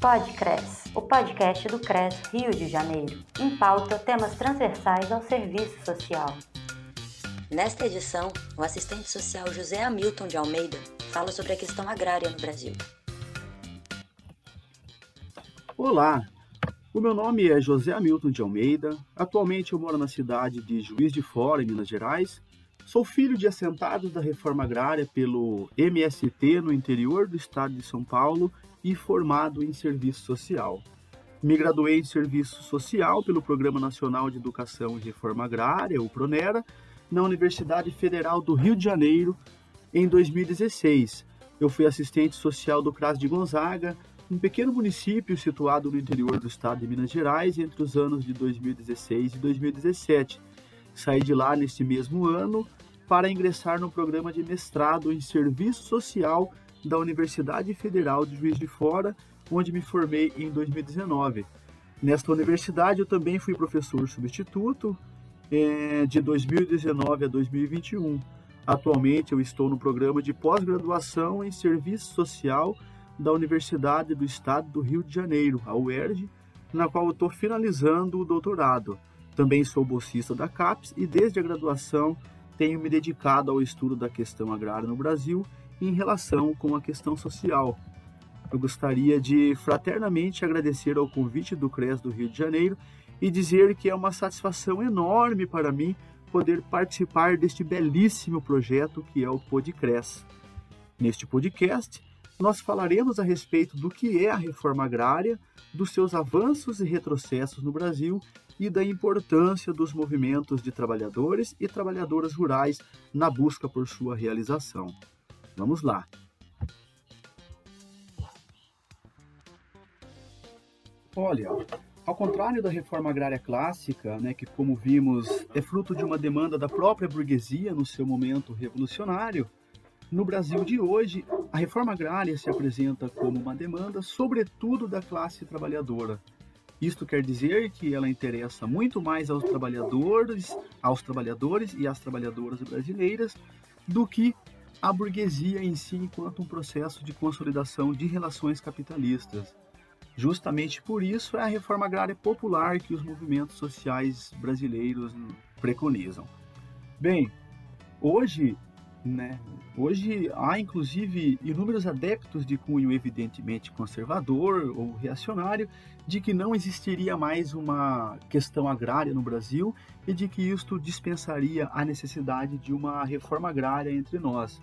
Podcres, o podcast do CRES Rio de Janeiro, em pauta temas transversais ao serviço social. Nesta edição, o assistente social José Hamilton de Almeida fala sobre a questão agrária no Brasil. Olá, o meu nome é José Hamilton de Almeida. Atualmente eu moro na cidade de Juiz de Fora, em Minas Gerais. Sou filho de assentados da reforma agrária pelo MST no interior do estado de São Paulo e formado em serviço social. Me graduei em serviço social pelo Programa Nacional de Educação e Reforma Agrária, o PRONERA, na Universidade Federal do Rio de Janeiro em 2016. Eu fui assistente social do CRAS de Gonzaga, um pequeno município situado no interior do estado de Minas Gerais entre os anos de 2016 e 2017. Saí de lá neste mesmo ano para ingressar no programa de mestrado em serviço social da Universidade Federal de Juiz de Fora, onde me formei em 2019. Nesta universidade eu também fui professor substituto é, de 2019 a 2021. Atualmente eu estou no programa de pós-graduação em serviço social da Universidade do Estado do Rio de Janeiro, a UERJ, na qual estou finalizando o doutorado. Também sou bolsista da CAPES e desde a graduação tenho me dedicado ao estudo da questão agrária no Brasil em relação com a questão social. Eu gostaria de fraternamente agradecer ao convite do CRES do Rio de Janeiro e dizer que é uma satisfação enorme para mim poder participar deste belíssimo projeto que é o Podcres. Neste podcast, nós falaremos a respeito do que é a reforma agrária, dos seus avanços e retrocessos no Brasil e da importância dos movimentos de trabalhadores e trabalhadoras rurais na busca por sua realização. Vamos lá. Olha, ao contrário da reforma agrária clássica, né, que como vimos é fruto de uma demanda da própria burguesia no seu momento revolucionário, no Brasil de hoje, a reforma agrária se apresenta como uma demanda, sobretudo da classe trabalhadora. Isto quer dizer que ela interessa muito mais aos trabalhadores, aos trabalhadores e às trabalhadoras brasileiras do que a burguesia em si enquanto um processo de consolidação de relações capitalistas. Justamente por isso é a reforma agrária popular que os movimentos sociais brasileiros preconizam. Bem, hoje, né, hoje há inclusive inúmeros adeptos de cunho evidentemente conservador ou reacionário de que não existiria mais uma questão agrária no Brasil e de que isto dispensaria a necessidade de uma reforma agrária entre nós.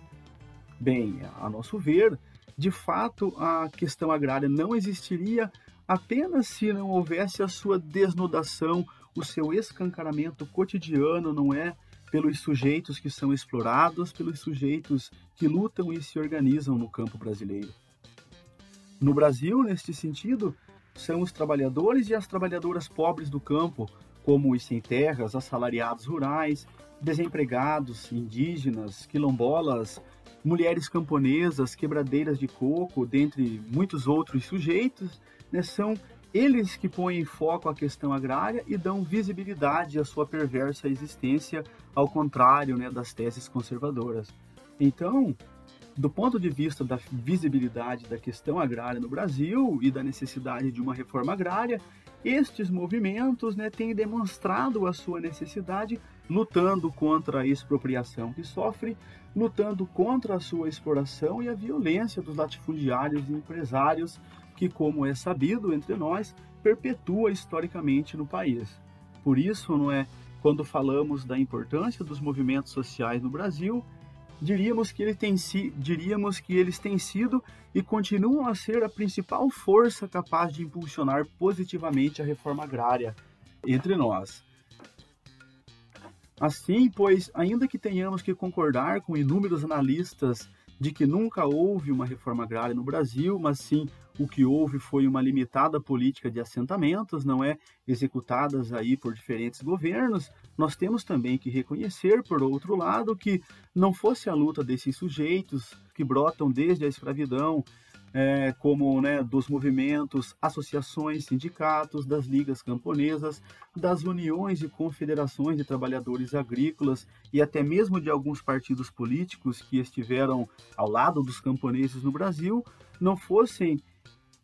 Bem, a nosso ver, de fato, a questão agrária não existiria apenas se não houvesse a sua desnudação, o seu escancaramento cotidiano, não é? Pelos sujeitos que são explorados, pelos sujeitos que lutam e se organizam no campo brasileiro. No Brasil, neste sentido, são os trabalhadores e as trabalhadoras pobres do campo, como os sem terras, assalariados rurais, desempregados, indígenas, quilombolas, mulheres camponesas, quebradeiras de coco, dentre muitos outros sujeitos, né, são eles que põem em foco a questão agrária e dão visibilidade à sua perversa existência, ao contrário né, das teses conservadoras. Então, do ponto de vista da visibilidade da questão agrária no Brasil e da necessidade de uma reforma agrária, estes movimentos né, têm demonstrado a sua necessidade lutando contra a expropriação que sofre, lutando contra a sua exploração e a violência dos latifundiários e empresários que, como é sabido entre nós, perpetua historicamente no país. Por isso, não é, quando falamos da importância dos movimentos sociais no Brasil, diríamos que, ele tem, diríamos que eles têm sido e continuam a ser a principal força capaz de impulsionar positivamente a reforma agrária entre nós. Assim, pois, ainda que tenhamos que concordar com inúmeros analistas de que nunca houve uma reforma agrária no Brasil, mas sim o que houve foi uma limitada política de assentamentos, não é executadas aí por diferentes governos. Nós temos também que reconhecer, por outro lado, que não fosse a luta desses sujeitos que brotam desde a escravidão, é, como né, dos movimentos, associações, sindicatos, das ligas camponesas, das uniões e confederações de trabalhadores agrícolas e até mesmo de alguns partidos políticos que estiveram ao lado dos camponeses no Brasil, não fossem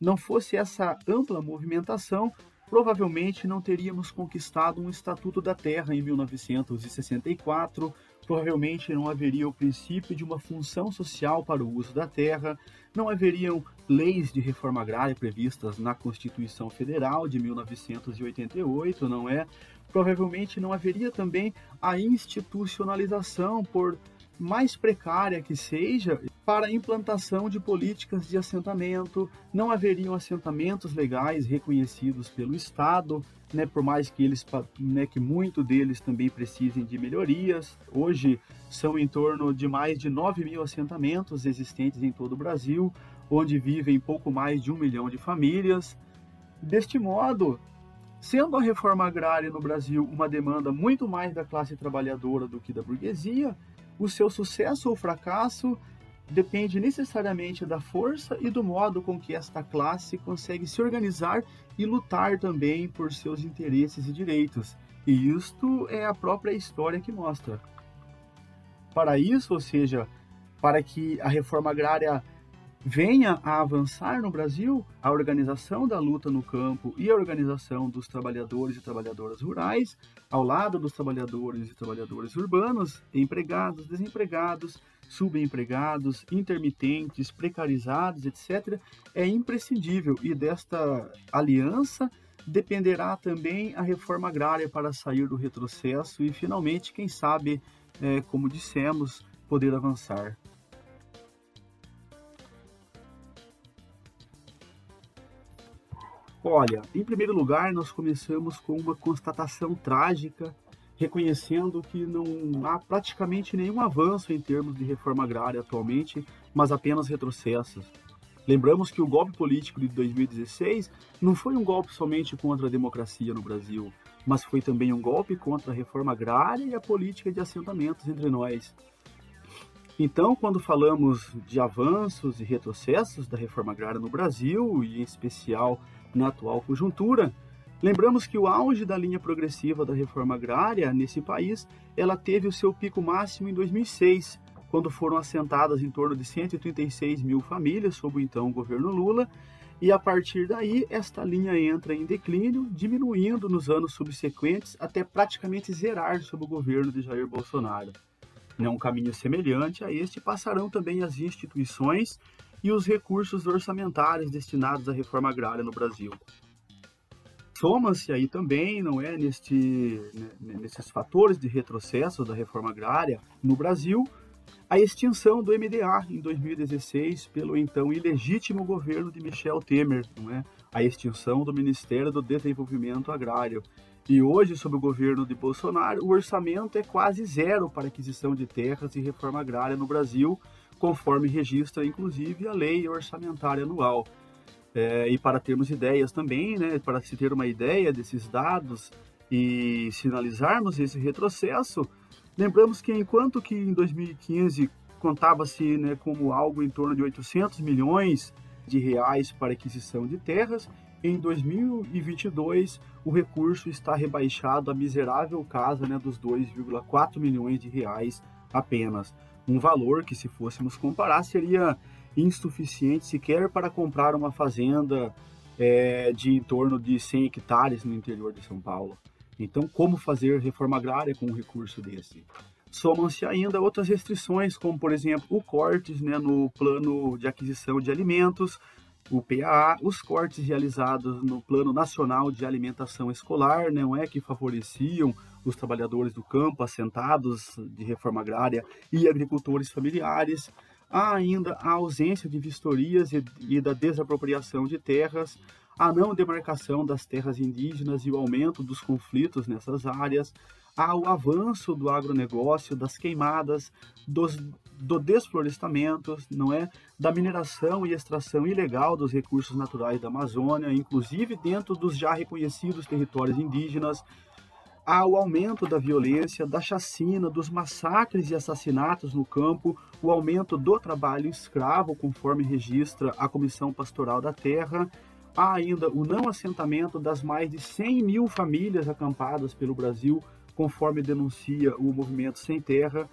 não fosse essa ampla movimentação, provavelmente não teríamos conquistado um Estatuto da Terra em 1964, provavelmente não haveria o princípio de uma função social para o uso da terra, não haveriam leis de reforma agrária previstas na Constituição Federal de 1988, não é? Provavelmente não haveria também a institucionalização por mais precária que seja, para implantação de políticas de assentamento, não haveriam assentamentos legais reconhecidos pelo Estado, né, por mais que eles, né, que muito deles também precisem de melhorias. Hoje são em torno de mais de 9 mil assentamentos existentes em todo o Brasil, onde vivem pouco mais de um milhão de famílias. Deste modo, sendo a reforma agrária no Brasil uma demanda muito mais da classe trabalhadora do que da burguesia, o seu sucesso ou fracasso depende necessariamente da força e do modo com que esta classe consegue se organizar e lutar também por seus interesses e direitos. E isto é a própria história que mostra. Para isso, ou seja, para que a reforma agrária venha a avançar no Brasil, a organização da luta no campo e a organização dos trabalhadores e trabalhadoras rurais, ao lado dos trabalhadores e trabalhadoras urbanos, empregados, desempregados, subempregados, intermitentes, precarizados, etc., é imprescindível e desta aliança dependerá também a reforma agrária para sair do retrocesso e, finalmente, quem sabe, é, como dissemos, poder avançar. Olha, em primeiro lugar, nós começamos com uma constatação trágica, reconhecendo que não há praticamente nenhum avanço em termos de reforma agrária atualmente, mas apenas retrocessos. Lembramos que o golpe político de 2016 não foi um golpe somente contra a democracia no Brasil, mas foi também um golpe contra a reforma agrária e a política de assentamentos entre nós. Então, quando falamos de avanços e retrocessos da reforma agrária no Brasil, e em especial na atual conjuntura, lembramos que o auge da linha progressiva da reforma agrária nesse país, ela teve o seu pico máximo em 2006, quando foram assentadas em torno de 136 mil famílias sob o então governo Lula, e a partir daí esta linha entra em declínio, diminuindo nos anos subsequentes até praticamente zerar sob o governo de Jair Bolsonaro. Né, um caminho semelhante a este passarão também as instituições e os recursos orçamentários destinados à reforma agrária no Brasil. Soma-se aí também, não é, neste, né, nesses fatores de retrocesso da reforma agrária no Brasil, a extinção do MDA em 2016 pelo então ilegítimo governo de Michel Temer, não é? A extinção do Ministério do Desenvolvimento Agrário. E hoje, sob o governo de Bolsonaro, o orçamento é quase zero para aquisição de terras e reforma agrária no Brasil, conforme registra inclusive a lei orçamentária anual. É, e para termos ideias também, né, para se ter uma ideia desses dados e sinalizarmos esse retrocesso, lembramos que enquanto que em 2015 contava-se né, como algo em torno de 800 milhões de reais para aquisição de terras, em 2022 o recurso está rebaixado à miserável casa né, dos 2,4 milhões de reais apenas. Um valor que, se fôssemos comparar, seria insuficiente sequer para comprar uma fazenda é, de em torno de 100 hectares no interior de São Paulo. Então, como fazer reforma agrária com um recurso desse? Somam-se ainda outras restrições, como, por exemplo, o cortes né, no plano de aquisição de alimentos, o PAA, os cortes realizados no Plano Nacional de Alimentação Escolar, não é que favoreciam os trabalhadores do campo assentados de reforma agrária e agricultores familiares. Há ainda a ausência de vistorias e, e da desapropriação de terras, a não demarcação das terras indígenas e o aumento dos conflitos nessas áreas, há o avanço do agronegócio, das queimadas, dos, do desflorestamento, não é, da mineração e extração ilegal dos recursos naturais da Amazônia, inclusive dentro dos já reconhecidos territórios indígenas, ao aumento da violência, da chacina, dos massacres e assassinatos no campo, o aumento do trabalho escravo, conforme registra a Comissão Pastoral da Terra, há ainda o não assentamento das mais de 100 mil famílias acampadas pelo Brasil, conforme denuncia o Movimento Sem Terra,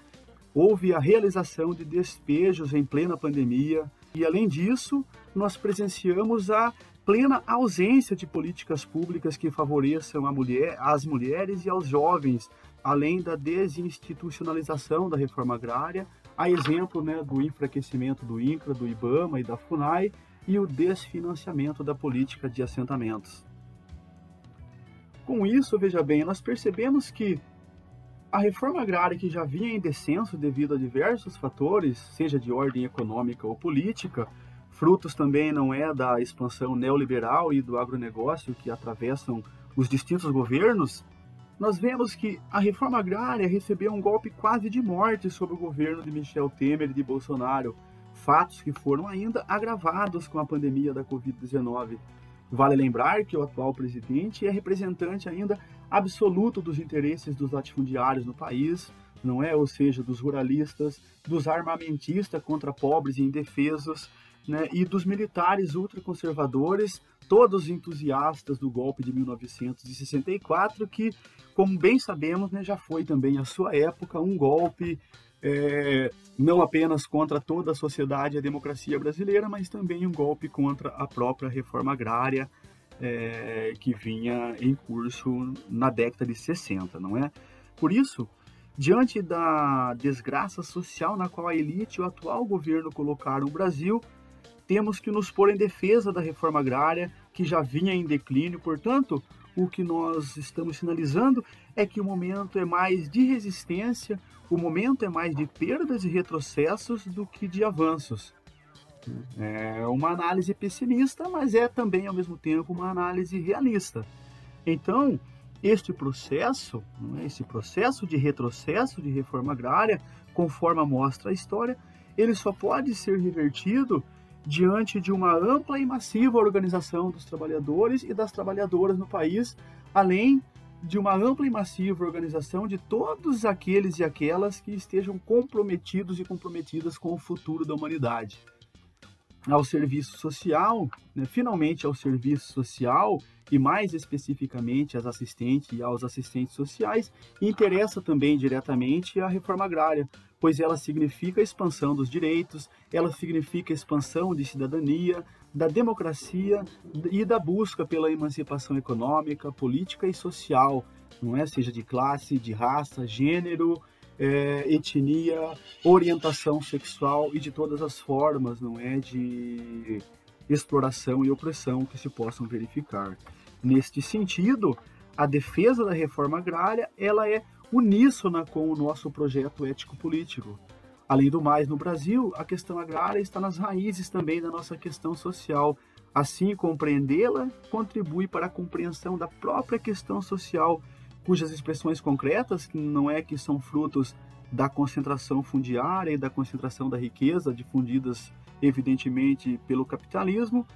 houve a realização de despejos em plena pandemia, E além disso, nós presenciamos a plena ausência de políticas públicas que favoreçam a mulher, as mulheres e aos jovens, além da desinstitucionalização da reforma agrária, a exemplo né, do enfraquecimento do INCRA, do IBAMA e da FUNAI e o desfinanciamento da política de assentamentos. Com isso, veja bem, nós percebemos que a reforma agrária que já vinha em descenso devido a diversos fatores, seja de ordem econômica ou política, frutos também não é da expansão neoliberal e do agronegócio que atravessam os distintos governos, nós vemos que a reforma agrária recebeu um golpe quase de morte sobre o governo de Michel Temer e de Bolsonaro, fatos que foram ainda agravados com a pandemia da Covid-19. Vale lembrar que o atual presidente é representante ainda absoluto dos interesses dos latifundiários no país, não é? Ou seja, dos ruralistas, dos armamentistas contra pobres e indefesos, né? E dos militares ultraconservadores, todos entusiastas do golpe de 1964, que como bem sabemos, né, já foi também a sua época um golpe é, não apenas contra toda a sociedade e a democracia brasileira, mas também um golpe contra a própria reforma agrária é, que vinha em curso na década de 60, não é? Por isso, diante da desgraça social na qual a elite e o atual governo colocaram o Brasil, temos que nos pôr em defesa da reforma agrária que já vinha em declínio, portanto, o que nós estamos sinalizando é que o momento é mais de resistência, o momento é mais de perdas e retrocessos do que de avanços. É uma análise pessimista, mas é também ao mesmo tempo uma análise realista. Então, este processo, é? esse processo de retrocesso de reforma agrária, conforme mostra a história, ele só pode ser revertido diante de uma ampla e massiva organização dos trabalhadores e das trabalhadoras no país, além de uma ampla e massiva organização de todos aqueles e aquelas que estejam comprometidos e comprometidas com o futuro da humanidade. Ao serviço social, né, finalmente ao serviço social, e mais especificamente às assistentes e aos assistentes sociais, interessa também diretamente a reforma agrária, pois ela significa a expansão dos direitos, ela significa a expansão de cidadania, da democracia e da busca pela emancipação econômica, política e social, não é? Seja de classe, de raça, gênero, é, etnia, orientação sexual e de todas as formas, não é, de exploração e opressão que se possam verificar. Neste sentido, a defesa da reforma agrária ela é uníssona com o nosso projeto ético-político. Além do mais, no Brasil, a questão agrária está nas raízes também da nossa questão social. Assim, compreendê-la contribui para a compreensão da própria questão social, cujas expressões concretas, que não é que são frutos da concentração fundiária e da concentração da riqueza, difundidas evidentemente pelo capitalismo,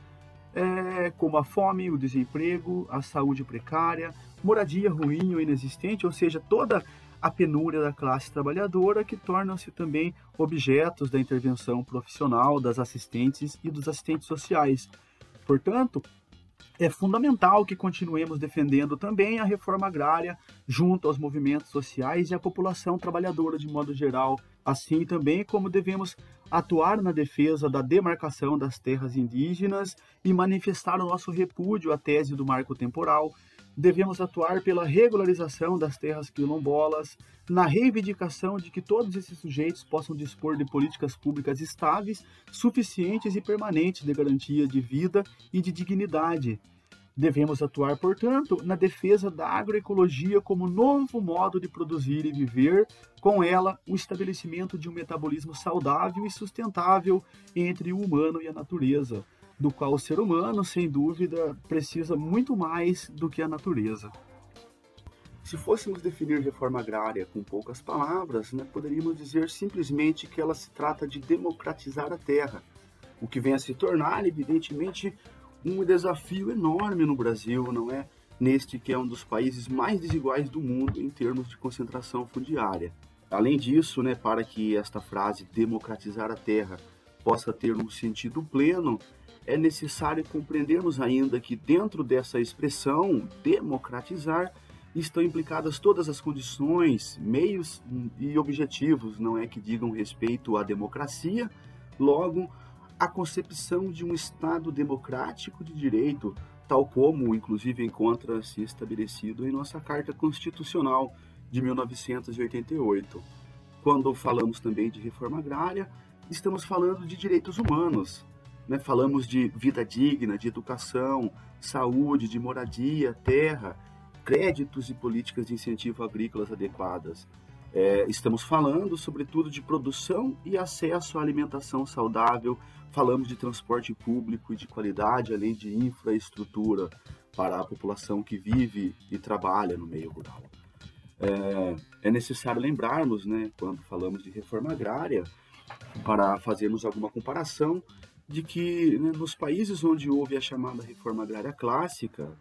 é, como a fome, o desemprego, a saúde precária, moradia ruim ou inexistente, ou seja, toda a penúria da classe trabalhadora que tornam-se também objetos da intervenção profissional das assistentes e dos assistentes sociais. Portanto, é fundamental que continuemos defendendo também a reforma agrária junto aos movimentos sociais e à população trabalhadora de modo geral, assim também como devemos atuar na defesa da demarcação das terras indígenas e manifestar o nosso repúdio à tese do marco temporal, devemos atuar pela regularização das terras quilombolas, na reivindicação de que todos esses sujeitos possam dispor de políticas públicas estáveis, suficientes e permanentes de garantia de vida e de dignidade. Devemos atuar, portanto, na defesa da agroecologia como novo modo de produzir e viver, com ela o estabelecimento de um metabolismo saudável e sustentável entre o humano e a natureza do qual o ser humano, sem dúvida, precisa muito mais do que a natureza. Se fôssemos definir reforma agrária com poucas palavras, né, poderíamos dizer simplesmente que ela se trata de democratizar a terra, o que vem a se tornar, evidentemente, um desafio enorme no Brasil, não é? Neste que é um dos países mais desiguais do mundo em termos de concentração fundiária. Além disso, né, para que esta frase democratizar a terra possa ter um sentido pleno, é necessário compreendermos ainda que dentro dessa expressão democratizar estão implicadas todas as condições, meios e objetivos, não é que digam respeito à democracia, logo a concepção de um Estado democrático de direito, tal como, inclusive, encontra-se estabelecido em nossa Carta Constitucional de 1988. Quando falamos também de reforma agrária, estamos falando de direitos humanos. Né? Falamos de vida digna, de educação, saúde, de moradia, terra, créditos e políticas de incentivo agrícolas adequadas. É, estamos falando, sobretudo, de produção e acesso à alimentação saudável, falamos de transporte público e de qualidade, além de infraestrutura para a população que vive e trabalha no meio rural. É, é necessário lembrarmos, né, quando falamos de reforma agrária, para fazermos alguma comparação, de que né, nos países onde houve a chamada reforma agrária clássica,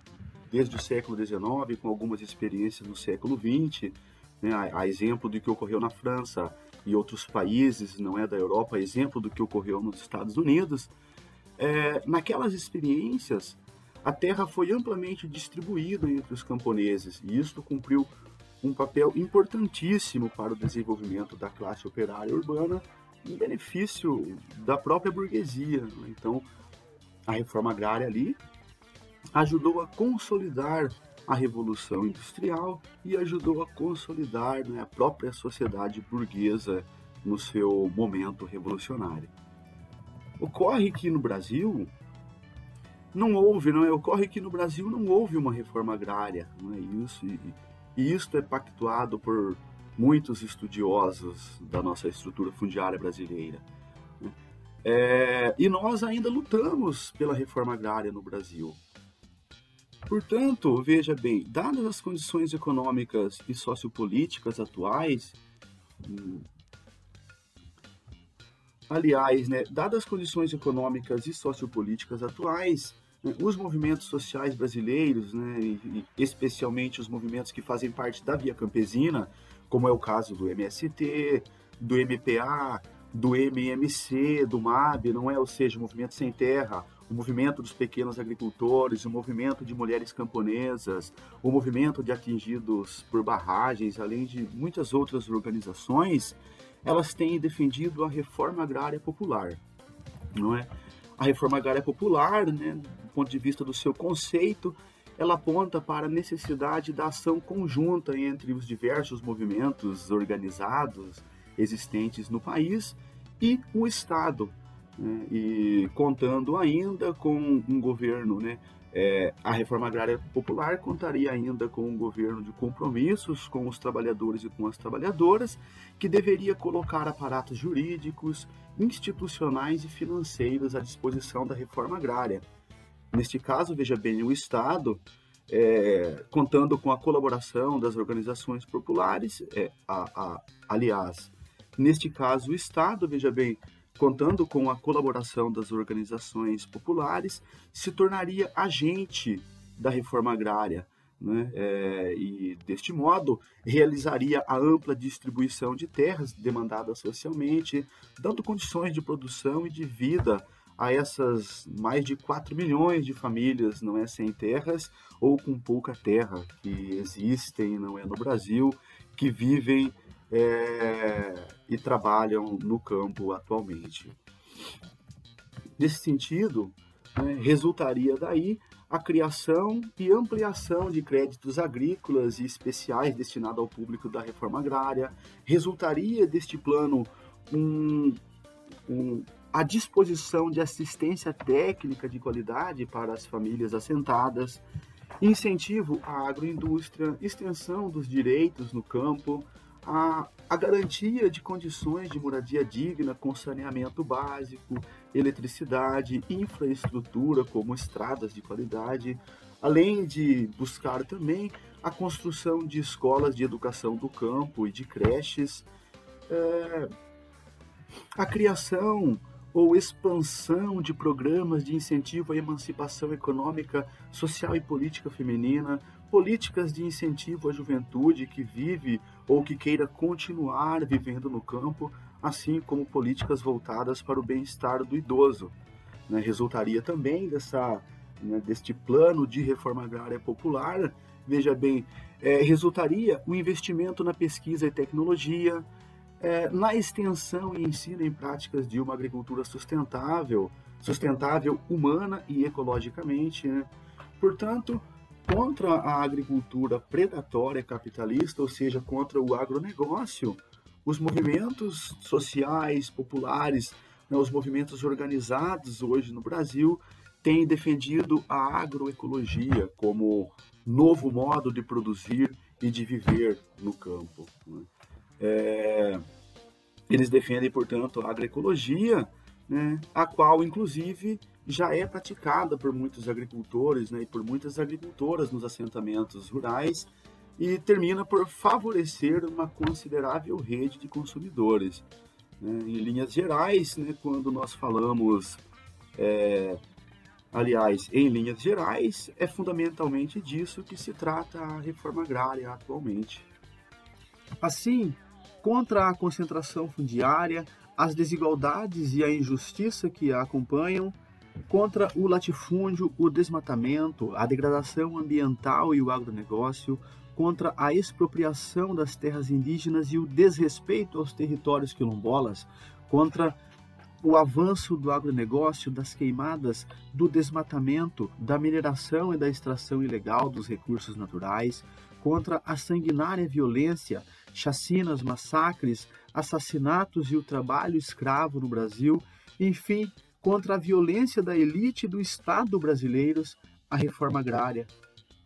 desde o século XIX, com algumas experiências no século XX, né, a, a, exemplo do que ocorreu na França e outros países, não é da Europa, exemplo do que ocorreu nos Estados Unidos, é, naquelas experiências a terra foi amplamente distribuída entre os camponeses e isto cumpriu um papel importantíssimo para o desenvolvimento da classe operária urbana em benefício da própria burguesia. Né? Então, a reforma agrária ali ajudou a consolidar a Revolução Industrial e ajudou a consolidar né, a própria sociedade burguesa no seu momento revolucionário. Ocorre que no Brasil não houve, não é? Ocorre que no Brasil não houve uma reforma agrária, não é isso? E, e isto é pactuado por muitos estudiosos da nossa estrutura fundiária brasileira. Né? É, e nós ainda lutamos pela reforma agrária no Brasil. Portanto, veja bem, dadas as condições econômicas e sociopolíticas atuais, hum, aliás, né, dadas as condições econômicas e sociopolíticas atuais, né, os movimentos sociais brasileiros, né, especialmente os movimentos que fazem parte da Via Campesina, como é o caso do MST, do MPA, do MMC, do MAB, não é? Ou seja, o Movimento Sem Terra, o movimento dos pequenos agricultores, o movimento de mulheres camponesas, o movimento de atingidos por barragens, além de muitas outras organizações, elas têm defendido a reforma agrária popular, não é? A reforma agrária popular, né, do ponto de vista do seu conceito, ela aponta para a necessidade da ação conjunta entre os diversos movimentos organizados existentes no país e o Estado, né, e contando ainda com um governo, né, é, a reforma agrária popular contaria ainda com um governo de compromissos com os trabalhadores e com as trabalhadoras, que deveria colocar aparatos jurídicos, institucionais e financeiros à disposição da reforma agrária. Neste caso, veja bem, o Estado, é, contando com a colaboração das organizações populares, é, a, a, aliás, neste caso, o Estado, veja bem, contando com a colaboração das organizações populares, se tornaria agente da reforma agrária. Né? É, e, deste modo, realizaria a ampla distribuição de terras demandadas socialmente, dando condições de produção e de vida a essas mais de 4 milhões de famílias não é sem terras ou com pouca terra que existem não é no Brasil que vivem é, e trabalham no campo atualmente. Nesse sentido, né, resultaria daí a criação e ampliação de créditos agrícolas e especiais destinados ao público da reforma agrária. Resultaria deste plano um, um, a disposição de assistência técnica de qualidade para as famílias assentadas, incentivo à agroindústria, extensão dos direitos no campo, a, a garantia de condições de moradia digna com saneamento básico, eletricidade, infraestrutura como estradas de qualidade, além de buscar também a construção de escolas de educação do campo e de creches, é, a criação ou expansão de programas de incentivo à emancipação econômica, social e política feminina, políticas de incentivo à juventude que vive ou que queira continuar vivendo no campo, assim como políticas voltadas para o bem-estar do idoso. Né? Resultaria também dessa, né, deste plano de reforma agrária popular, veja bem, é, resultaria o investimento na pesquisa e tecnologia, é, na extensão e ensino em práticas de uma agricultura sustentável, sustentável humana e ecologicamente. Né? Portanto, contra a agricultura predatória capitalista, ou seja, contra o agronegócio, os movimentos sociais, populares, né, os movimentos organizados hoje no Brasil têm defendido a agroecologia como novo modo de produzir e de viver no campo. Né? É, eles defendem, portanto, a agroecologia, né, a qual, inclusive, já é praticada por muitos agricultores né, e por muitas agricultoras nos assentamentos rurais e termina por favorecer uma considerável rede de consumidores. Né? Em linhas gerais, né, quando nós falamos, é, aliás, em linhas gerais, é fundamentalmente disso que se trata a reforma agrária atualmente. Assim, contra a concentração fundiária, as desigualdades e a injustiça que a acompanham, contra o latifúndio, o desmatamento, a degradação ambiental e o agronegócio, contra a expropriação das terras indígenas e o desrespeito aos territórios quilombolas, contra o avanço do agronegócio, das queimadas, do desmatamento, da mineração e da extração ilegal dos recursos naturais, contra a sanguinária violência, chacinas, massacres, assassinatos e o trabalho escravo no Brasil, enfim, contra a violência da elite do Estado brasileiros, a reforma agrária,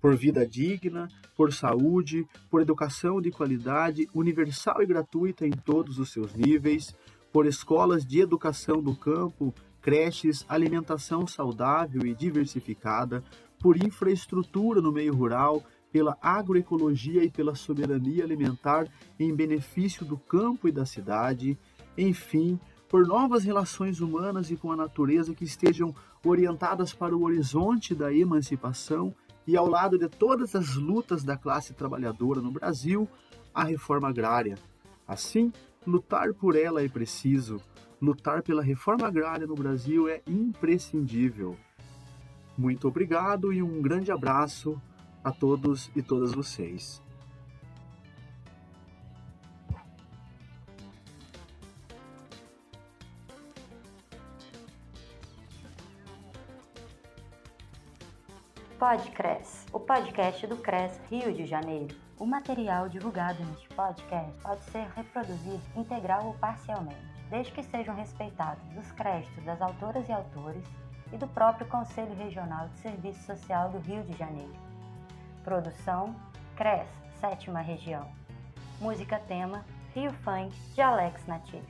por vida digna, por saúde, por educação de qualidade, universal e gratuita em todos os seus níveis, por escolas de educação do campo, creches, alimentação saudável e diversificada, por infraestrutura no meio rural, pela agroecologia e pela soberania alimentar em benefício do campo e da cidade, enfim, por novas relações humanas e com a natureza que estejam orientadas para o horizonte da emancipação e ao lado de todas as lutas da classe trabalhadora no Brasil, a reforma agrária. Assim, lutar por ela é preciso, lutar pela reforma agrária no Brasil é imprescindível. Muito obrigado e um grande abraço a todos e todas vocês. Podcres, o podcast do CRES Rio de Janeiro. O material divulgado neste podcast pode ser reproduzido integral ou parcialmente, desde que sejam respeitados os créditos das autoras e autores e do próprio Conselho Regional de Serviço Social do Rio de Janeiro. Produção CRES, sétima região. Música tema Rio Funk de Alex Natif.